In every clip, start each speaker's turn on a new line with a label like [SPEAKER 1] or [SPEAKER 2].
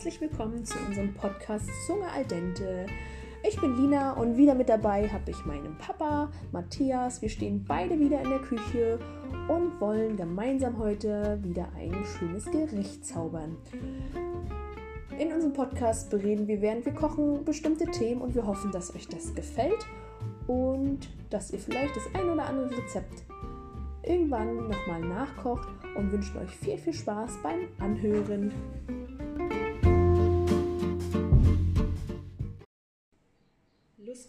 [SPEAKER 1] herzlich willkommen zu unserem Podcast Zunge al dente. Ich bin Lina und wieder mit dabei habe ich meinen Papa Matthias. Wir stehen beide wieder in der Küche und wollen gemeinsam heute wieder ein schönes Gericht zaubern. In unserem Podcast bereden wir, während wir kochen, bestimmte Themen und wir hoffen, dass euch das gefällt und dass ihr vielleicht das ein oder andere Rezept irgendwann nochmal nachkocht und wünschen euch viel, viel Spaß beim Anhören.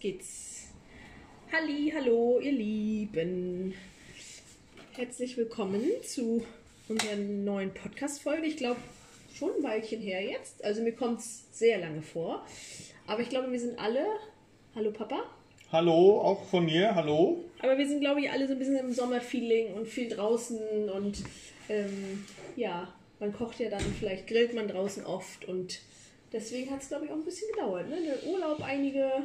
[SPEAKER 1] Geht's. Halli, hallo, ihr Lieben. Herzlich willkommen zu unserer neuen Podcast-Folge. Ich glaube, schon ein Weilchen her jetzt. Also mir kommt es sehr lange vor. Aber ich glaube, wir sind alle. Hallo Papa.
[SPEAKER 2] Hallo, auch von mir, hallo.
[SPEAKER 1] Aber wir sind, glaube ich, alle so ein bisschen im Sommerfeeling und viel draußen und ähm, ja, man kocht ja dann, vielleicht grillt man draußen oft und deswegen hat es, glaube ich, auch ein bisschen gedauert. Ne? Der Urlaub einige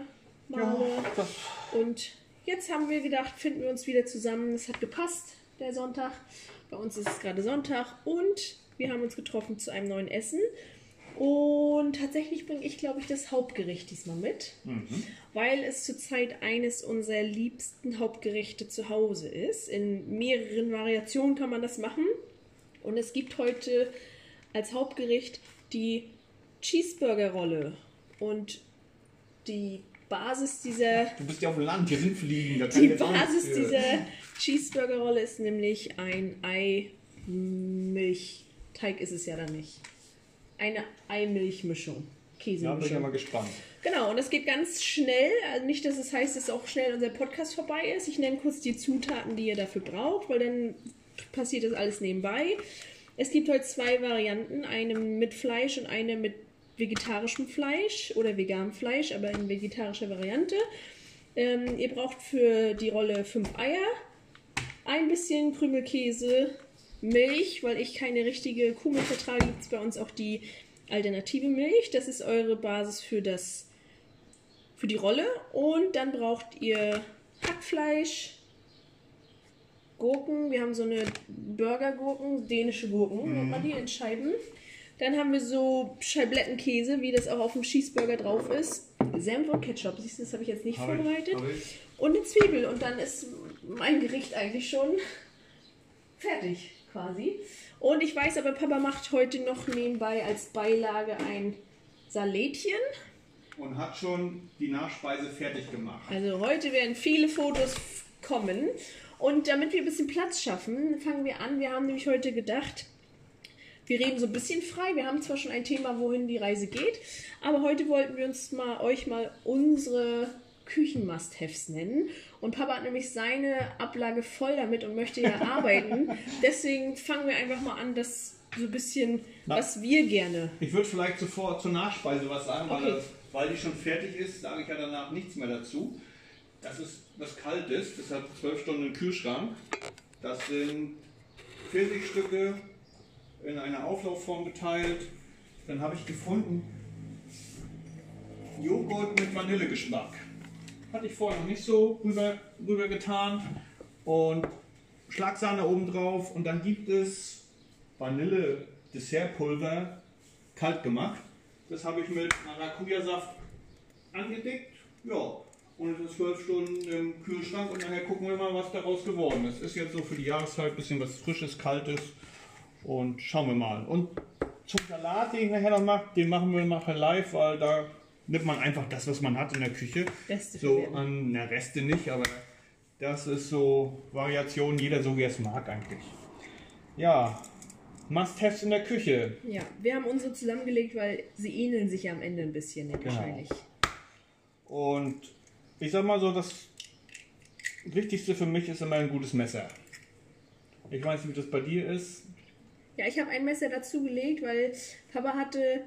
[SPEAKER 1] Male.
[SPEAKER 2] das
[SPEAKER 1] Und jetzt haben wir gedacht, finden wir uns wieder zusammen. Es hat gepasst, der Sonntag. Bei uns ist es gerade Sonntag und wir haben uns getroffen zu einem neuen Essen. Und tatsächlich bringe ich, glaube ich, das Hauptgericht diesmal mit, weil es zurzeit eines unserer liebsten Hauptgerichte zu Hause ist. In mehreren Variationen kann man das machen. Und es gibt heute als Hauptgericht die Cheeseburger-Rolle. Und die Basis dieser
[SPEAKER 2] Du bist ja auf dem Land, hier sind Fliegen. Da kann
[SPEAKER 1] die Basis dieser Cheeseburger-Rolle ist nämlich ein Ei-Milch-Teig ist es ja dann nicht. Eine Ei-Milch-Mischung.
[SPEAKER 2] Ja, bin ich ja mal gespannt.
[SPEAKER 1] Genau, und das geht ganz schnell. Also nicht, dass es heißt, dass auch schnell unser Podcast vorbei ist. Ich nenne kurz die Zutaten, die ihr dafür braucht, weil dann passiert das alles nebenbei. Es gibt heute zwei Varianten, eine mit Fleisch und eine mit vegetarischem Fleisch oder veganem Fleisch, aber in vegetarischer Variante. Ähm, ihr braucht für die Rolle fünf Eier, ein bisschen Krümelkäse, Milch, weil ich keine richtige Kuhmilch vertrage, gibt es bei uns auch die alternative Milch. Das ist eure Basis für das für die Rolle. Und dann braucht ihr Hackfleisch, Gurken. Wir haben so eine Burgergurken, dänische Gurken, nennt man die in Scheiben. Dann haben wir so Scheiblettenkäse, wie das auch auf dem Cheeseburger drauf ist. Senf und Ketchup. Siehst du, das habe ich jetzt nicht
[SPEAKER 2] Hab ich,
[SPEAKER 1] vorbereitet.
[SPEAKER 2] hab ich.
[SPEAKER 1] Und eine Zwiebel. Und dann ist mein Gericht eigentlich schon fertig, quasi. Und ich weiß aber, Papa macht heute noch nebenbei als Beilage ein Salätchen.
[SPEAKER 2] Und hat schon die Nachspeise fertig gemacht.
[SPEAKER 1] Also heute werden viele Fotos kommen. Und damit wir ein bisschen Platz schaffen, fangen wir an. Wir haben nämlich heute gedacht, wir reden so ein bisschen frei. Wir haben zwar schon ein Thema, wohin die Reise geht, aber heute wollten wir uns mal euch mal unsere Küchen-Must-Haves nennen. Und Papa hat nämlich seine Ablage voll damit und möchte ja arbeiten. Deswegen fangen wir einfach mal an, das so ein bisschen,
[SPEAKER 2] Na.
[SPEAKER 1] was wir gerne.
[SPEAKER 2] Ich würde vielleicht sofort zur Nachspeise was sagen, weil,
[SPEAKER 1] Okay.
[SPEAKER 2] das, weil die schon fertig ist, sage ich ja danach nichts mehr dazu. Das ist was kalt ist, das hat zwölf Stunden im Kühlschrank. Das sind Pfirsichstücke in einer Auflaufform geteilt. Dann habe ich gefunden Joghurt mit Vanillegeschmack. Hatte ich vorher noch nicht so rüber, rüber getan. Und Schlagsahne oben drauf. Und dann gibt es Vanille-Dessertpulver kalt gemacht. Das habe ich mit Maracuja-Saft angedickt. Ja, und es ist zwölf Stunden im Kühlschrank und nachher gucken wir mal, was daraus geworden ist. Ist jetzt so für die Jahreszeit ein bisschen was Frisches, Kaltes und schauen wir mal. Und zum Salat, den ich nachher noch mache, den machen wir nachher live, weil da nimmt man einfach das, was man hat in der Küche.
[SPEAKER 1] Beste
[SPEAKER 2] so an, na Reste nicht, aber das ist so Variation, jeder so wie er es mag eigentlich. Ja, Must-Haves in der Küche.
[SPEAKER 1] Ja, wir haben unsere zusammengelegt, weil sie ähneln sich ja am Ende ein bisschen, ne,
[SPEAKER 2] Genau.
[SPEAKER 1] wahrscheinlich.
[SPEAKER 2] Und ich sag mal so, das Wichtigste für mich ist immer ein gutes Messer. Ich weiß nicht, wie das bei dir ist.
[SPEAKER 1] Ja, ich habe ein Messer dazugelegt, weil Papa hatte,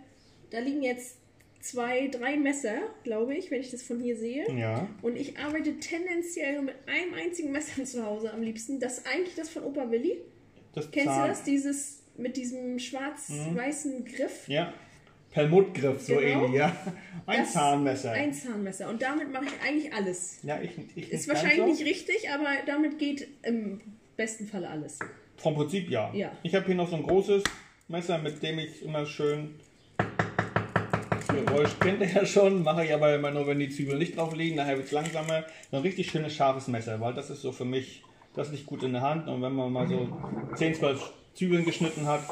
[SPEAKER 1] da liegen jetzt zwei, drei Messer, glaube ich, wenn ich das von hier sehe.
[SPEAKER 2] Ja.
[SPEAKER 1] Und ich arbeite tendenziell nur mit einem einzigen Messer zu Hause am liebsten. Das ist eigentlich das von Opa Willi.
[SPEAKER 2] Das
[SPEAKER 1] Kennst
[SPEAKER 2] Zahn-
[SPEAKER 1] du das? Dieses mit diesem schwarz-weißen Griff.
[SPEAKER 2] Ja. Perlmuttgriff, so
[SPEAKER 1] Genau.
[SPEAKER 2] ähnlich, ja. Ein
[SPEAKER 1] Das-
[SPEAKER 2] Zahnmesser.
[SPEAKER 1] Ein Zahnmesser. Und damit mache ich eigentlich alles.
[SPEAKER 2] ja, ich, ich
[SPEAKER 1] Ist wahrscheinlich
[SPEAKER 2] so.
[SPEAKER 1] nicht richtig, aber damit geht im besten Falle alles.
[SPEAKER 2] Vom Prinzip ja.
[SPEAKER 1] Ja.
[SPEAKER 2] Ich habe hier noch so ein großes Messer, mit dem ich immer schön Geräusch kennt ihr ja schon, mache ich aber immer nur, wenn die Zwiebeln nicht drauf liegen, nachher wird es langsamer. So ein richtig schönes scharfes Messer, weil das ist so für mich, das liegt gut in der Hand und wenn man mal so 10, 12 Zwiebeln geschnitten hat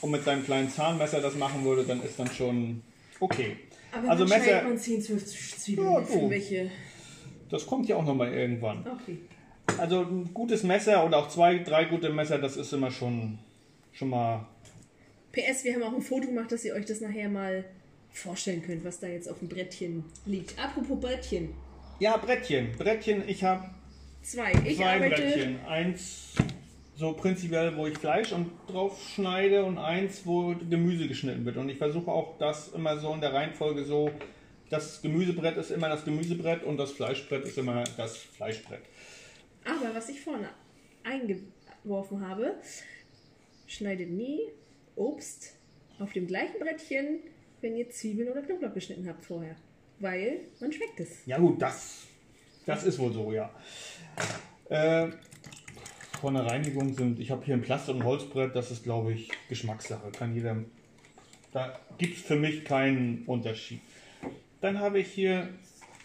[SPEAKER 2] und mit seinem kleinen Zahnmesser das machen würde, dann ist dann schon okay.
[SPEAKER 1] Aber
[SPEAKER 2] Also Messer-
[SPEAKER 1] man 10, 12 Zwiebeln
[SPEAKER 2] Ja, du.
[SPEAKER 1] welche...
[SPEAKER 2] Das kommt ja auch nochmal irgendwann.
[SPEAKER 1] Okay.
[SPEAKER 2] Also ein gutes Messer oder auch zwei, drei gute Messer, das ist immer schon, schon mal
[SPEAKER 1] PS, wir haben auch ein Foto gemacht, dass ihr euch das nachher mal vorstellen könnt, was da jetzt auf dem Brettchen liegt. Apropos Brettchen.
[SPEAKER 2] Ja, Brettchen. Brettchen, ich habe
[SPEAKER 1] Zwei. Ich
[SPEAKER 2] zwei
[SPEAKER 1] arbeite...
[SPEAKER 2] Brettchen. Eins so prinzipiell, wo ich Fleisch und drauf schneide und eins, wo Gemüse geschnitten wird. Und ich versuche auch das immer so in der Reihenfolge so, das Gemüsebrett ist immer das Gemüsebrett und das Fleischbrett ist immer das Fleischbrett.
[SPEAKER 1] Aber was ich vorne eingeworfen habe, schneidet nie Obst auf dem gleichen Brettchen, wenn ihr Zwiebeln oder Knoblauch geschnitten habt vorher. Weil man schmeckt es.
[SPEAKER 2] Ja gut, das, das ist wohl so, ja. Äh, von der Reinigung sind, ich habe hier ein Plastik- und Holzbrett, das ist glaube ich Geschmackssache. Kann jeder, da gibt es für mich keinen Unterschied. Dann habe ich hier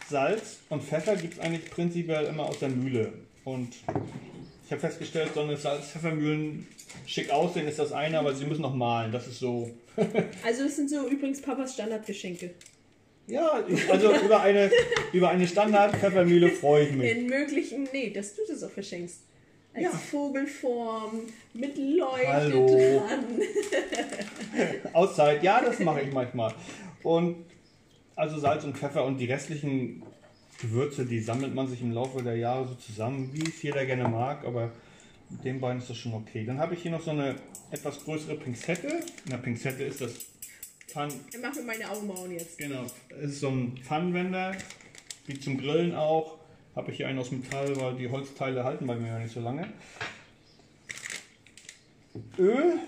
[SPEAKER 2] Salz und Pfeffer, gibt es eigentlich prinzipiell immer aus der Mühle. Und ich habe festgestellt, so eine Salz-Pfeffermühlen schick aussehen ist das eine, aber sie müssen noch malen. Das ist so,
[SPEAKER 1] Also das sind so übrigens Papas Standardgeschenke.
[SPEAKER 2] ja, ich, also über eine, über eine Standard-Pfeffermühle freue ich mich.
[SPEAKER 1] In möglichen, nee, dass du das auch verschenkst. Als
[SPEAKER 2] Ja.
[SPEAKER 1] Vogelform, mit Leuchte
[SPEAKER 2] Hallo.
[SPEAKER 1] dran.
[SPEAKER 2] Auszeit, ja, das mache ich manchmal. Und also Salz und Pfeffer und die restlichen Gewürze, die sammelt man sich im Laufe der Jahre so zusammen, wie es jeder gerne mag, aber mit den beiden ist das schon okay. Dann habe ich hier noch so eine etwas größere Pinzette. Na, Pinzette ist das Pfann,
[SPEAKER 1] Ich mache mir meine Augenbrauen jetzt.
[SPEAKER 2] genau, es ist so ein Pfannenwender, wie zum Grillen auch. Habe ich hier einen aus Metall, weil die Holzteile halten bei mir ja nicht so lange. Öl,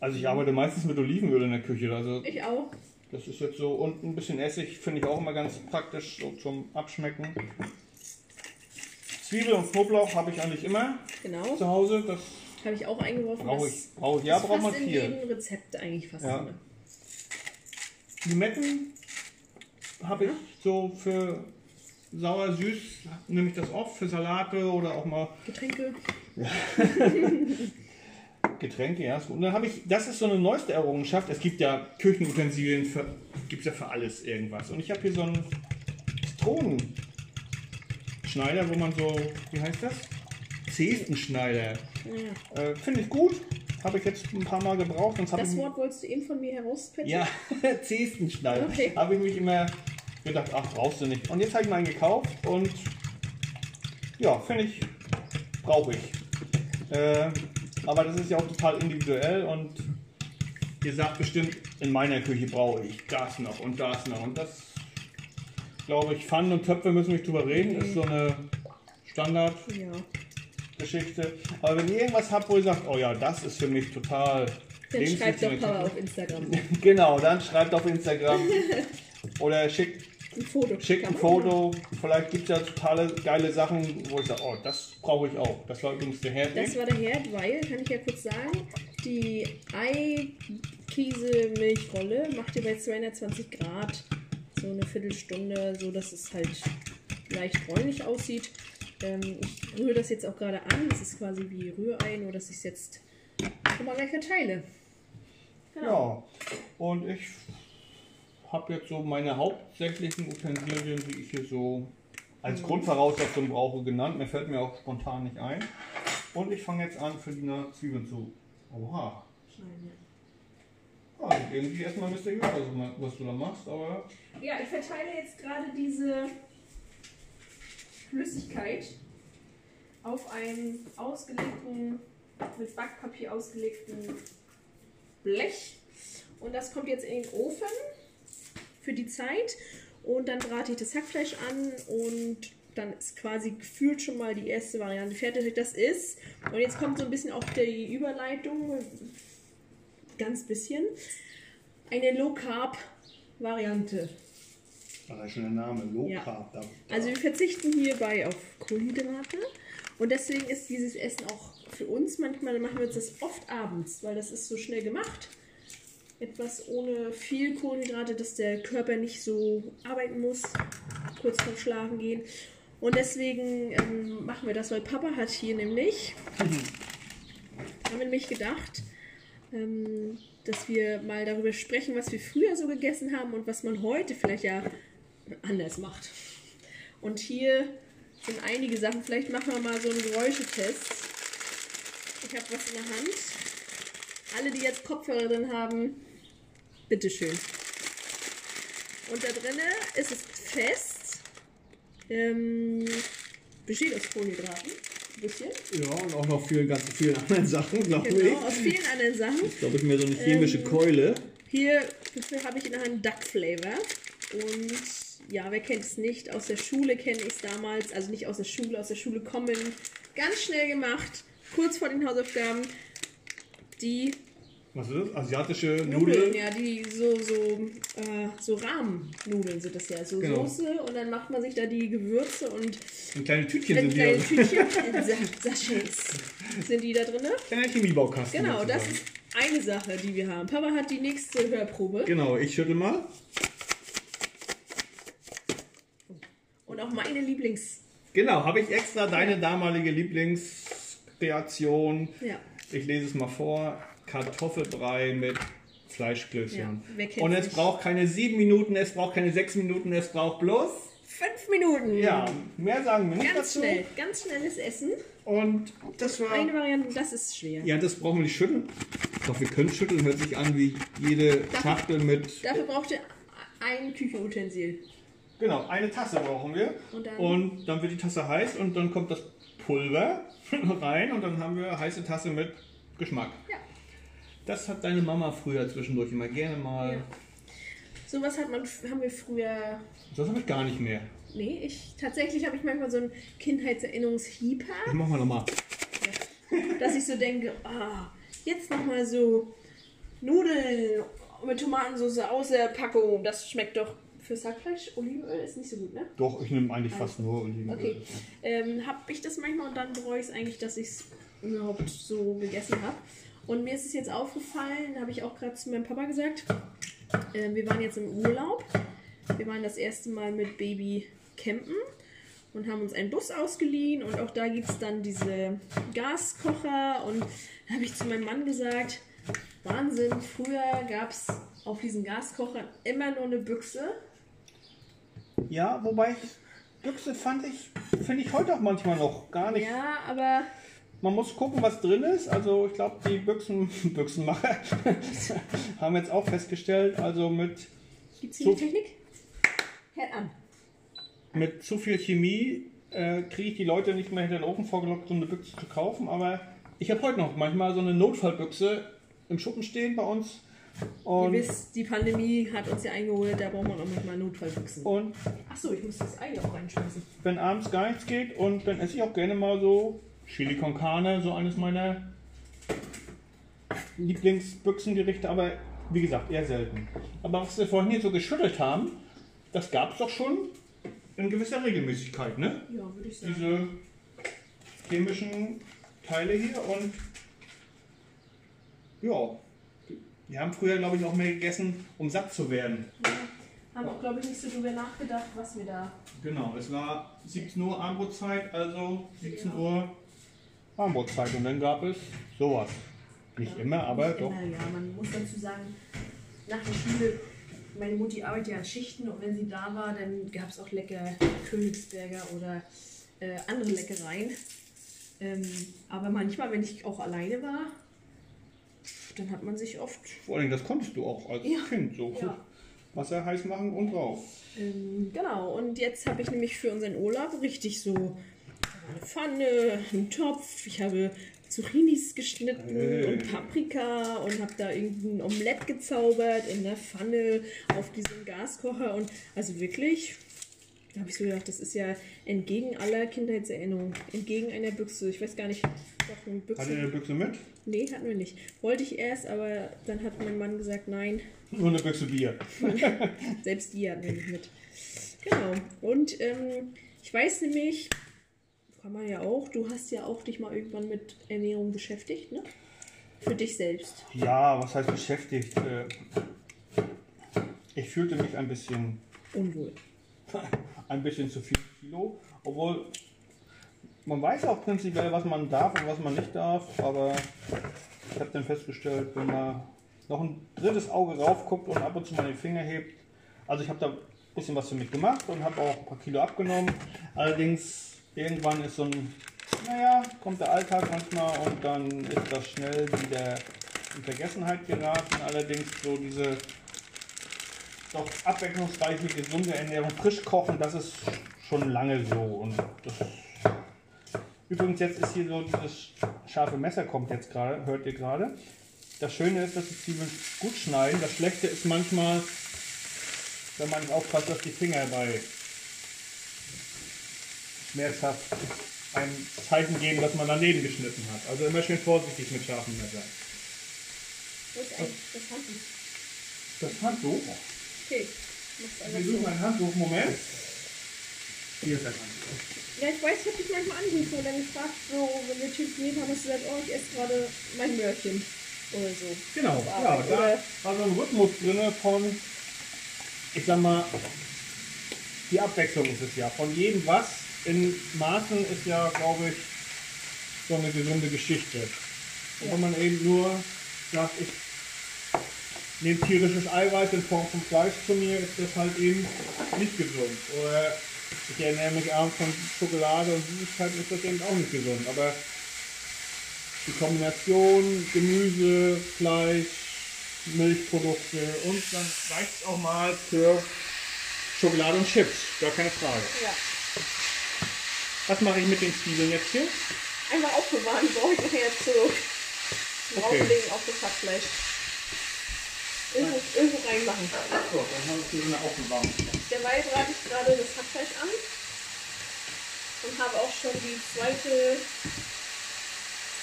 [SPEAKER 2] also ich arbeite meistens mit Olivenöl in der Küche, also
[SPEAKER 1] Ich auch.
[SPEAKER 2] Das ist jetzt so. Und ein bisschen Essig finde ich auch immer ganz praktisch so zum Abschmecken. Zwiebel und Knoblauch habe ich eigentlich immer
[SPEAKER 1] Genau.
[SPEAKER 2] zu Hause. Das
[SPEAKER 1] Habe ich auch eingeworfen.
[SPEAKER 2] brauche ich. Brauche. Ja, braucht man
[SPEAKER 1] fast in
[SPEAKER 2] viel.
[SPEAKER 1] jedem Rezept eigentlich fast
[SPEAKER 2] Ja. Limetten habe ich so für sauer süß, nehme ich das oft für Salate oder auch mal
[SPEAKER 1] Getränke.
[SPEAKER 2] Getränke, ja. gut. Und dann habe ich, das ist so eine neueste Errungenschaft. Es gibt ja Küchenutensilien für, gibt ja für alles irgendwas. Und ich habe hier so einen Zitronenschneider, wo man so, wie heißt das? Zestenschneider.
[SPEAKER 1] Ja.
[SPEAKER 2] Äh, Finde ich gut. Habe ich jetzt ein paar Mal gebraucht. Sonst
[SPEAKER 1] Das
[SPEAKER 2] ich,
[SPEAKER 1] Wort wolltest du eben von mir herauspetchen?
[SPEAKER 2] ja, Zestenschneider.
[SPEAKER 1] Okay.
[SPEAKER 2] Habe ich mich immer gedacht, ach, brauchst du nicht. Und jetzt habe ich meinen gekauft und ja, finde ich, brauche ich. Äh, aber das ist ja auch total individuell und ihr sagt bestimmt, in meiner Küche brauche ich das noch und das noch. Und das, glaube ich, Pfannen und Töpfe müssen wir nicht drüber reden. Ist so eine Standardgeschichte.
[SPEAKER 1] Ja.
[SPEAKER 2] Aber wenn ihr irgendwas habt, wo ihr sagt, oh ja, das ist für mich total.
[SPEAKER 1] Dann schreibt doch Papa auf Instagram
[SPEAKER 2] Genau, dann schreibt auf Instagram oder schickt,
[SPEAKER 1] ein Foto.
[SPEAKER 2] schickt ein Foto. Vielleicht gibt es ja totale geile Sachen, wo ich sage, oh, das brauche ich auch. Das war übrigens der Herd.
[SPEAKER 1] Das war der Herd, weil, kann ich ja kurz sagen, die Ei-Käse-Milchrolle macht ihr bei 220 Grad so eine Viertelstunde, so dass es halt leicht bräunlich aussieht. Ähm, ich rühre das jetzt auch gerade an. Das ist quasi wie Rührei, nur dass ich es jetzt schon mal gleich verteile. Genau.
[SPEAKER 2] Ja, und ich habe jetzt so meine hauptsächlichen Utensilien, die ich hier so
[SPEAKER 1] Mhm.
[SPEAKER 2] als Grundvoraussetzung brauche, genannt. Mir fällt mir auch spontan nicht ein. Und ich fange jetzt an, für die Zwiebeln zu. Oha. Ja, sieht irgendwie erstmal mysteriös aus, was du da machst, aber
[SPEAKER 1] Ja, ich verteile jetzt gerade diese Flüssigkeit auf einen ausgelegten, mit Backpapier ausgelegten Blech. Und das kommt jetzt in den Ofen für die Zeit. Und dann brate ich das Hackfleisch an und dann ist quasi gefühlt schon mal die erste Variante fertig. Das ist, und jetzt kommt so ein bisschen auch die Überleitung, ganz bisschen, eine Low Carb Variante.
[SPEAKER 2] ist schon der Name, Low
[SPEAKER 1] Ja.
[SPEAKER 2] Carb. Da,
[SPEAKER 1] Also wir verzichten hierbei auf Kohlenhydrate und deswegen ist dieses Essen auch für uns manchmal, machen wir uns das oft abends, weil das ist so schnell gemacht. Etwas ohne viel Kohlenhydrate, dass der Körper nicht so arbeiten muss, kurz vorm Schlafen gehen. Und deswegen ähm, machen wir das, weil Papa hat hier nämlich, haben wir nämlich gedacht, ähm, dass wir mal darüber sprechen, was wir früher so gegessen haben und was man heute vielleicht ja anders macht. Und hier sind einige Sachen. Vielleicht machen wir mal so einen Geräuschetest. Ich habe was in der Hand. Alle, die jetzt Kopfhörer drin haben, bitteschön. Und da drinnen ist es fest. Ähm, besteht aus Kohlenhydraten. Ein bisschen.
[SPEAKER 2] Ja, und auch noch vielen, ganz vielen anderen Sachen, glaube
[SPEAKER 1] Genau, aus vielen anderen Sachen.
[SPEAKER 2] Ich glaube, ist mehr so eine chemische
[SPEAKER 1] Ähm,
[SPEAKER 2] Keule.
[SPEAKER 1] Hier habe ich in der Hand Duck Flavor. Und ja, wer kennt es nicht? Aus der Schule kenne ich es damals. Also nicht aus der Schule, aus der Schule kommen. Ganz schnell gemacht. Kurz vor den Hausaufgaben. Die
[SPEAKER 2] Was ist das? Asiatische
[SPEAKER 1] Nudeln,
[SPEAKER 2] Nudeln?
[SPEAKER 1] ja, die so, so, äh, so Rahmennudeln sind das ja. So
[SPEAKER 2] Genau.
[SPEAKER 1] Soße und dann macht man sich da die Gewürze und
[SPEAKER 2] Und kleine Tütchen sind
[SPEAKER 1] kleine
[SPEAKER 2] die.
[SPEAKER 1] Tütchen, äh, Sa- Sachets sind die da drin.
[SPEAKER 2] Kleiner Chemiebaukasten.
[SPEAKER 1] Genau, das ist eine Sache, die wir haben. Papa hat die nächste Hörprobe.
[SPEAKER 2] Genau, ich schüttel mal.
[SPEAKER 1] Und auch meine Lieblings.
[SPEAKER 2] Genau, habe ich extra deine damalige Lieblingskreation.
[SPEAKER 1] Ja.
[SPEAKER 2] Ich lese es mal vor. Kartoffelbrei mit Fleischklößchen.
[SPEAKER 1] Ja,
[SPEAKER 2] Und es
[SPEAKER 1] nicht?
[SPEAKER 2] braucht keine sieben Minuten, es braucht keine sechs Minuten, es braucht bloß.
[SPEAKER 1] Fünf Minuten.
[SPEAKER 2] Ja, mehr sagen wir nicht
[SPEAKER 1] Ganz
[SPEAKER 2] dazu.
[SPEAKER 1] schnell. Ganz schnelles Essen.
[SPEAKER 2] Und das war.
[SPEAKER 1] Eine Variante, das ist schwer.
[SPEAKER 2] Ja, das brauchen wir nicht schütteln. Doch, wir können schütteln, hört sich an wie jede
[SPEAKER 1] Darf-
[SPEAKER 2] Schachtel mit.
[SPEAKER 1] Dafür braucht ihr ein Küchenutensil.
[SPEAKER 2] Genau, eine Tasse brauchen wir.
[SPEAKER 1] Und dann-
[SPEAKER 2] und dann wird die Tasse heiß und dann kommt das Pulver rein und dann haben wir heiße Tasse mit Geschmack.
[SPEAKER 1] Ja.
[SPEAKER 2] Das hat deine Mama früher zwischendurch immer gerne mal.
[SPEAKER 1] Ja. Sowas hat man, haben wir früher.
[SPEAKER 2] Das habe ich gar nicht mehr.
[SPEAKER 1] Nee, ich tatsächlich habe ich manchmal so einen Kindheitserinnerungshieper,
[SPEAKER 2] Das machen wir nochmal.
[SPEAKER 1] dass ich so denke, ah, jetzt nochmal so Nudeln mit Tomatensauce aus der Packung. Das schmeckt doch für Sackfleisch. Olivenöl ist nicht so gut, ne?
[SPEAKER 2] Doch, ich nehme eigentlich fast nur Olivenöl.
[SPEAKER 1] Okay. Ähm, habe ich das manchmal und dann bereue ich es eigentlich, dass ich es überhaupt so gegessen habe. Und mir ist es jetzt aufgefallen, habe ich auch gerade zu meinem Papa gesagt. Ähm, wir waren jetzt im Urlaub. Wir waren das erste Mal mit Baby campen und haben uns einen Bus ausgeliehen. Und auch da gibt es dann diese Gaskocher. Und da habe ich zu meinem Mann gesagt, Wahnsinn, früher gab es auf diesen Gaskochern immer nur eine Büchse.
[SPEAKER 2] Ja, wobei Büchse fand ich, finde ich heute auch manchmal noch gar nicht.
[SPEAKER 1] Ja, aber
[SPEAKER 2] Man muss gucken, was drin ist. Also ich glaube, die Büchsen, Büchsenmacher haben jetzt auch festgestellt, also mit,
[SPEAKER 1] gibt es hier die Technik? Herd an.
[SPEAKER 2] mit zu viel Chemie äh, kriege ich die Leute nicht mehr hinter den Ofen vorgelockt, so eine Büchse zu kaufen. Aber ich habe heute noch manchmal so eine Notfallbüchse im Schuppen stehen bei uns.
[SPEAKER 1] Ihr
[SPEAKER 2] Und,
[SPEAKER 1] wisst, die Pandemie hat uns ja eingeholt, da braucht man auch manchmal Notfallbüchsen.
[SPEAKER 2] und
[SPEAKER 1] Achso, ich muss das Ei auch reinschmeißen.
[SPEAKER 2] wenn abends gar nichts geht und dann esse ich auch gerne mal so Chili con Carne, so eines meiner Lieblingsbüchsengerichte, aber wie gesagt, eher selten. Aber was wir vorhin hier so geschüttelt haben, das gab es doch schon in gewisser Regelmäßigkeit, ne?
[SPEAKER 1] Ja, würde ich sagen.
[SPEAKER 2] Diese chemischen Teile hier und ja, wir haben früher, glaube ich, auch mehr gegessen, um satt zu werden.
[SPEAKER 1] Ja. Haben auch, glaube ich, nicht so drüber nachgedacht, was wir da.
[SPEAKER 2] Genau, es war 17 Uhr Abendbrotzeit, also 17 Uhr Abendbrotzeit und dann gab es sowas. Nicht immer, aber
[SPEAKER 1] Nicht
[SPEAKER 2] doch.
[SPEAKER 1] Immer, ja, man muss dazu sagen, nach der Schule, meine Mutti arbeitet ja an Schichten und wenn sie da war, dann gab es auch lecker Königsberger oder äh, andere Leckereien. Ähm, aber manchmal, wenn ich auch alleine war, dann hat man sich oft
[SPEAKER 2] Vor allem, das konntest du auch als
[SPEAKER 1] Ja.
[SPEAKER 2] Kind so.
[SPEAKER 1] Ja.
[SPEAKER 2] Wasser heiß machen und drauf.
[SPEAKER 1] Ähm, genau, und jetzt habe ich nämlich für unseren Urlaub richtig so Pfanne, einen Topf. Ich habe Zucchinis geschnitten
[SPEAKER 2] Hey.
[SPEAKER 1] und Paprika und habe da irgendein Omelett gezaubert in der Pfanne auf diesem Gaskocher. Und also wirklich, da habe ich so gedacht, das ist ja entgegen aller Kindheitserinnerungen, entgegen einer Büchse. Ich weiß gar nicht, doch eine Büchse.
[SPEAKER 2] Hatte eine Büchse mit?
[SPEAKER 1] Nee, hatten wir nicht. Wollte ich erst, aber dann hat mein Mann gesagt, nein,
[SPEAKER 2] Nur eine Büchse Bier.
[SPEAKER 1] selbst die hatten wir nicht mit. Genau. Und ähm, ich weiß nämlich, kann man ja auch, du hast ja auch dich mal irgendwann mit Ernährung beschäftigt, ne? Für dich selbst.
[SPEAKER 2] Ja, was heißt beschäftigt? Äh, Ich fühlte mich ein bisschen,
[SPEAKER 1] Unwohl.
[SPEAKER 2] ein bisschen zu viel Kilo, obwohl man weiß auch prinzipiell, was man darf und was man nicht darf, aber ich habe dann festgestellt, wenn man noch ein drittes Auge raufguckt und ab und zu mal den Finger hebt, also ich habe da ein bisschen was für mich gemacht und habe auch ein paar Kilo abgenommen. Allerdings irgendwann ist so ein, naja, kommt der Alltag manchmal und dann ist das schnell wieder in Vergessenheit geraten. Allerdings so diese doch abwechslungsreiche, gesunde Ernährung, frisch kochen, das ist schon lange so. Und das Übrigens, jetzt ist hier so dieses scharfe Messer kommt jetzt gerade, hört ihr gerade. Das Schöne ist, dass die Zwiebeln gut schneiden. Das Schlechte ist manchmal, wenn man aufpasst, dass die Finger bei schmerzhaft ein Zeichen geben, dass man daneben geschnitten hat. Also immer schön vorsichtig mit scharfen Messern.
[SPEAKER 1] Wo ist eigentlich das Handtuch?
[SPEAKER 2] Das Handtuch.
[SPEAKER 1] Okay.
[SPEAKER 2] Wir suchen ein Handtuch. Moment. Hier ist ein Handtuch.
[SPEAKER 1] Ja, ich weiß, ich habe dich manchmal angerufen und dann gefragt, so, wenn wir telefoniert haben, hast du gesagt, oh, ich esse gerade mein Möhrchen. Oder so.
[SPEAKER 2] Genau, ja, da war so ein Rhythmus drin von, ich sag mal, die Abwechslung ist es ja. Von jedem was in Maßen ist ja, glaube ich, so eine gesunde Geschichte. Und
[SPEAKER 1] Ja.
[SPEAKER 2] wenn man eben nur sagt, ich nehme tierisches Eiweiß in Form von Fleisch zu mir, ist das halt eben nicht gesund. Oder ich ernähre mich abends von Schokolade und Süßigkeiten, ist das eben auch nicht gesund. Aber die Kombination Gemüse, Fleisch, Milchprodukte und dann reicht es auch mal für Schokolade und Chips, gar keine Frage.
[SPEAKER 1] Ja.
[SPEAKER 2] Was mache ich mit den Zwiebeln jetzt hier?
[SPEAKER 1] Einfach aufbewahren, brauche ich nachher zurück. Drauflegen auf das Hackfleisch. Irgendwo, irgendwo reinmachen.
[SPEAKER 2] So, dann haben wir hier eine Aufbewahrung.
[SPEAKER 1] Derweil brate ich gerade das Hackfleisch an und habe auch schon die zweite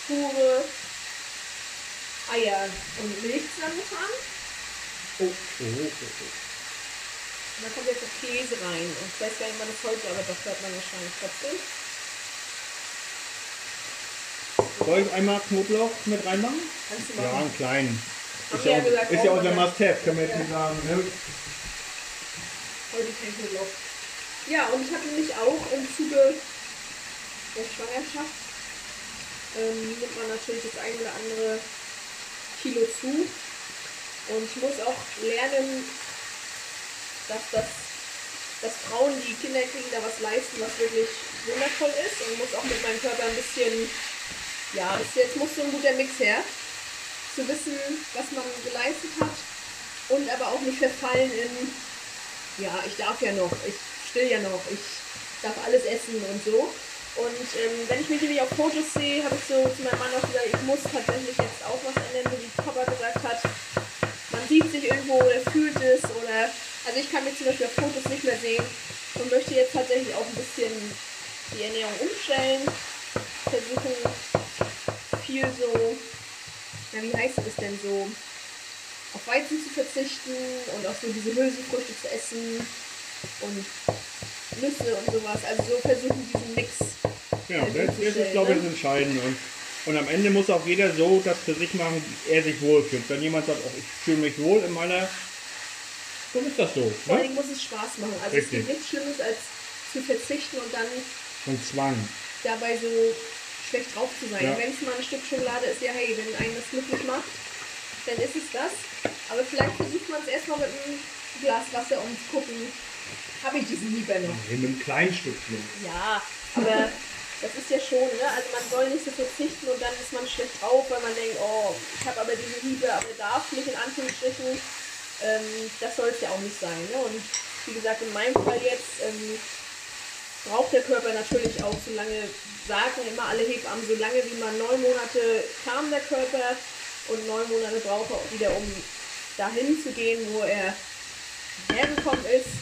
[SPEAKER 1] Fuhre Eier und Milch zusammengefahren.
[SPEAKER 2] Oh, oh, oh, oh.
[SPEAKER 1] Und da kommt jetzt noch Käse rein. Und ich weiß gar nicht, wann das heute, aber das hört man wahrscheinlich trotzdem.
[SPEAKER 2] Soll ich einmal Knoblauch mit reinmachen?
[SPEAKER 1] Kannst du
[SPEAKER 2] Ja,
[SPEAKER 1] machen.
[SPEAKER 2] einen kleinen. Ist ja,
[SPEAKER 1] ja
[SPEAKER 2] auch-
[SPEAKER 1] gesagt,
[SPEAKER 2] ist ja unser
[SPEAKER 1] wir
[SPEAKER 2] Must-Have, können wir jetzt
[SPEAKER 1] Ja.
[SPEAKER 2] nicht sagen. Ne?
[SPEAKER 1] Heute kein Knoblauch. Ja, und ich habe nämlich auch im Zuge der Schwangerschaft ähm, nimmt man natürlich das ein oder andere Kilo zu. Und ich muss auch lernen, dass, das, dass Frauen, die Kinder kriegen, da was leisten, was wirklich wundervoll ist. Und muss auch mit meinem Körper ein bisschen, ja, es, jetzt muss so ein guter Mix her. Zu wissen, was man geleistet hat und aber auch nicht verfallen in ja, ich darf ja noch, ich still ja noch, ich darf alles essen und so. Und ähm, wenn ich mich nämlich auf Fotos sehe, habe ich so zu meinem Mann auch gesagt, ich muss tatsächlich jetzt auch was ändern, wie Papa gesagt hat. Man sieht sich irgendwo oder fühlt es oder, also ich kann mich zum Beispiel auf Fotos nicht mehr sehen und möchte jetzt tatsächlich auch ein bisschen die Ernährung umstellen, versuchen viel so, na wie heißt es denn so, auf Weizen zu verzichten und auch so diese Hülsenfrüchte zu essen und Nüsse und sowas. Also so versuchen diesen Mix.
[SPEAKER 2] Ja,
[SPEAKER 1] halt
[SPEAKER 2] das, das ist, glaube ich,
[SPEAKER 1] ne?
[SPEAKER 2] das Entscheidende. Und, und am Ende muss auch jeder so das für sich machen, wie er sich wohlfühlt. Wenn jemand sagt, oh, ich fühle mich wohl in meiner, dann ist das so.
[SPEAKER 1] Vor allen
[SPEAKER 2] Ne?
[SPEAKER 1] Muss es Spaß machen. Also
[SPEAKER 2] Richtig.
[SPEAKER 1] es gibt nichts Schlimmes als zu verzichten und dann
[SPEAKER 2] Und Zwang.
[SPEAKER 1] dabei so schlecht drauf zu sein.
[SPEAKER 2] Ja.
[SPEAKER 1] Wenn es mal ein Stück Schokolade ist, ja hey, wenn einen das glücklich macht, dann ist es das. Aber vielleicht versucht man es erstmal mit einem Glas Wasser und gucken, habe ich diesen Lieber noch.
[SPEAKER 2] Mit einem kleinen Stückchen.
[SPEAKER 1] Ja, aber das ist ja schon, ne? Also man soll nicht so verzichten und dann ist man schlecht drauf, weil man denkt, oh, ich habe aber diese Liebe, aber darf nicht in Anführungsstrichen. Ähm, das soll es ja auch nicht sein, ne? Und wie gesagt, in meinem Fall jetzt ähm, braucht der Körper natürlich auch so lange, sagen immer alle Hebammen, so lange wie man neun Monate kam der Körper und neun Monate braucht er auch wieder, um dahin zu gehen, wo er hergekommen ist.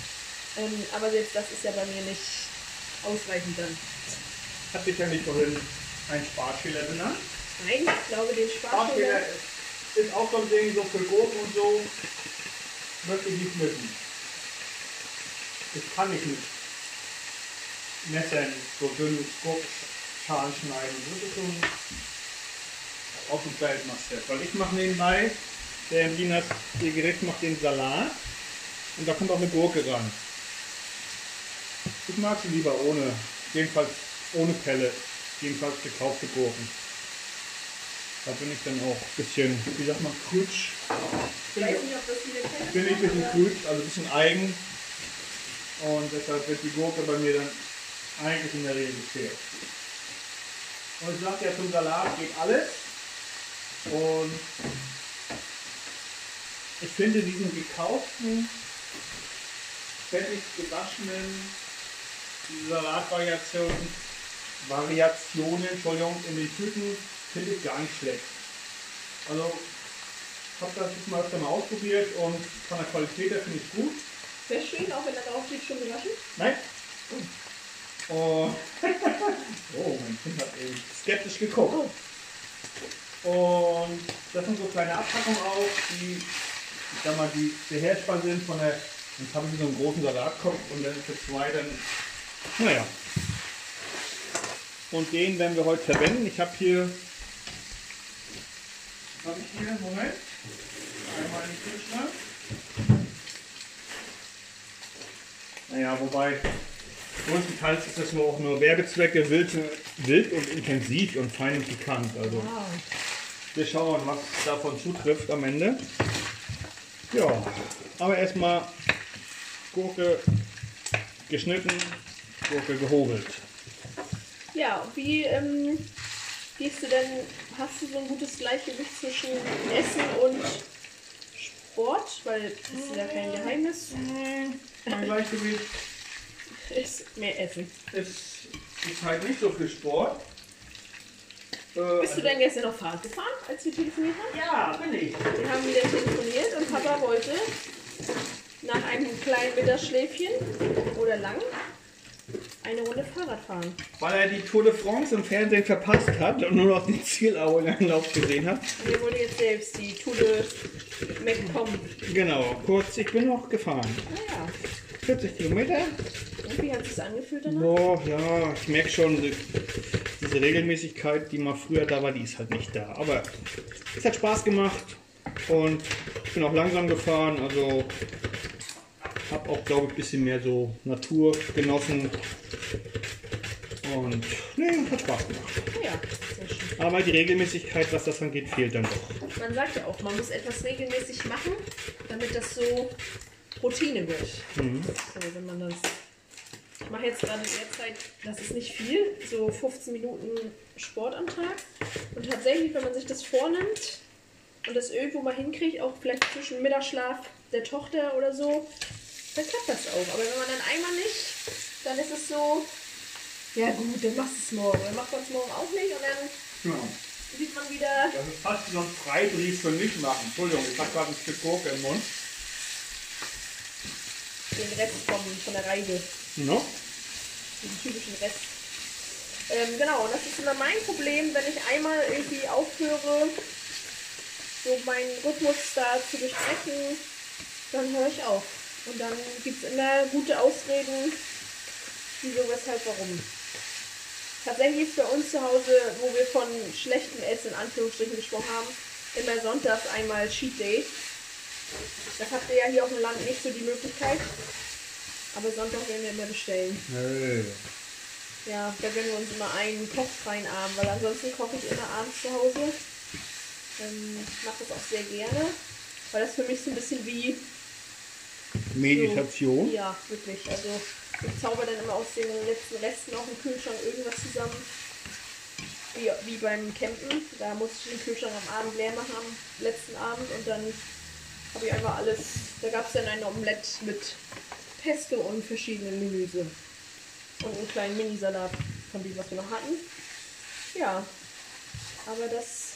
[SPEAKER 1] Ähm, aber selbst das ist ja bei mir nicht ausreichend dann.
[SPEAKER 2] Hat sich ja nicht vorhin ein Sparschäler benannt.
[SPEAKER 1] Nein, ich glaube, den
[SPEAKER 2] Sparschäler. ist auch so ein Ding, so für Gurken und so, möchte ich nicht müssen. Ich kann nicht mit Messern so dünnes Gurkenschalen schneiden. Das ist so ein auf dem Feld machst. Jetzt. Weil ich mache nebenbei, der Linas, ihr Gericht macht den Salat und da kommt auch eine Gurke ran. Ich mag sie lieber ohne, jedenfalls ohne Pelle, jedenfalls gekaufte Gurken. Da bin ich dann auch ein bisschen, wie sagt man, krutsch.
[SPEAKER 1] Ich.
[SPEAKER 2] Bin ich ein bisschen krutsch, also ein bisschen eigen. Und deshalb wird die Gurke bei mir dann eigentlich in der Regel gefehlt. Und ich sage ja, zum Salat geht alles. Und ich finde diesen gekauften, fertig gewaschenen Salatvariationen, Variationen, Entschuldigung, in den Tüten finde ich gar nicht schlecht. Also, habe das jetzt mal öfter mal ausprobiert und von der Qualität her finde ich gut.
[SPEAKER 1] Du ihn, auch wenn da drauf steht, schon gewaschen?
[SPEAKER 2] Nein. Oh. oh, mein Kind hat eben skeptisch geguckt. Und das sind so kleine Abpackungen auch, die, ich sag mal, die beherrschbar sind von der. Jetzt habe ich so einen großen Salatkopf und dann für zwei dann. Naja. Und den werden wir heute verwenden. Ich habe hier. Was habe ich hier? Moment. Einmal in den Kühlschrank. Naja, wobei größtenteils ist das nur auch nur Werbezwecke, wild, wild und intensiv und fein und pikant. Also
[SPEAKER 1] Wow.
[SPEAKER 2] wir schauen, was davon zutrifft am Ende. Ja, aber erstmal Gurke geschnitten, Gurke gehobelt.
[SPEAKER 1] Ja, wie ähm, gehst du denn, hast du so ein gutes Gleichgewicht zwischen Essen und Sport? Weil das ist ja kein Geheimnis.
[SPEAKER 2] Mein Gleichgewicht
[SPEAKER 1] Ist mehr Essen.
[SPEAKER 2] ist, ist halt nicht so viel Sport. Äh,
[SPEAKER 1] Bist du denn gestern noch Fahrrad gefahren, als wir telefoniert haben?
[SPEAKER 2] Ja, bin ich.
[SPEAKER 1] Wir haben wieder telefoniert und Papa wollte nach einem kleinen Mittagsschläfchen oder lang eine Runde Fahrrad fahren.
[SPEAKER 2] Weil er die Tour de France im Fernsehen verpasst hat und nur noch den Zielauerlauf gesehen hat.
[SPEAKER 1] Und er wollte jetzt selbst die Tour de McCom.
[SPEAKER 2] Genau, kurz, ich bin noch gefahren.
[SPEAKER 1] Naja,
[SPEAKER 2] 40 Kilometer.
[SPEAKER 1] und wie hat es sich angefühlt danach?
[SPEAKER 2] Boah, ja, ich merke schon, die- diese Regelmäßigkeit, die mal früher da war, die ist halt nicht da. Aber es hat Spaß gemacht und ich bin auch langsam gefahren, also habe auch, glaube ich, ein bisschen mehr so Natur genossen. Und nee, hat Spaß gemacht.
[SPEAKER 1] Ja, sehr schön.
[SPEAKER 2] Aber die Regelmäßigkeit, was das angeht, fehlt dann doch.
[SPEAKER 1] Man sagt ja auch, man muss etwas regelmäßig machen, damit das so Routine wird. So, wenn man das. Ich mache jetzt gerade derzeit, das ist nicht viel, so 15 Minuten Sport am Tag. Und tatsächlich, wenn man sich das vornimmt und das irgendwo mal hinkriegt, auch vielleicht zwischen Mittagsschlaf der Tochter oder so, dann klappt das auch. Aber wenn man dann einmal nicht, dann ist es so, ja gut, dann machst du es morgen. Dann macht man es morgen auch nicht und dann
[SPEAKER 2] Ja.
[SPEAKER 1] sieht man wieder,
[SPEAKER 2] Das ist fast wie so ein Freibrief für nicht machen. Entschuldigung, ich habe gerade ein Stück Gurke im Mund.
[SPEAKER 1] den Rest vom, von der Reise.
[SPEAKER 2] No?
[SPEAKER 1] diesen typischen Rest. Ähm, genau, und das ist immer mein Problem, wenn ich einmal irgendwie aufhöre, so meinen Rhythmus da zu durchbrechen, dann höre ich auf. Und dann gibt es immer gute Ausreden, wieso, weshalb, warum. Tatsächlich ist bei uns zu Hause, wo wir von schlechtem Essen in Anführungsstrichen gesprochen haben, immer sonntags einmal Cheat Day. Das habt ihr ja hier auf dem Land nicht so die Möglichkeit. Aber Sonntag werden wir immer bestellen.
[SPEAKER 2] Nö.
[SPEAKER 1] Ja, da gönnen wir uns immer einen kochfreien Abend, weil ansonsten koche ich immer abends zu Hause. Ähm, ich mache das auch sehr gerne, weil das für mich so ein bisschen wie
[SPEAKER 2] Meditation.
[SPEAKER 1] So, ja, wirklich. Also ich zauber dann immer aus den letzten Resten auf dem Kühlschrank irgendwas zusammen. Wie, wie beim Campen. Da muss ich den Kühlschrank am Abend leer machen, am letzten Abend. Und dann habe ich einfach alles. Da gab es dann ein Omelett mit Pesto und verschiedenen Gemüse. Und einen kleinen Minisalat von dem, was wir noch hatten. Ja, aber das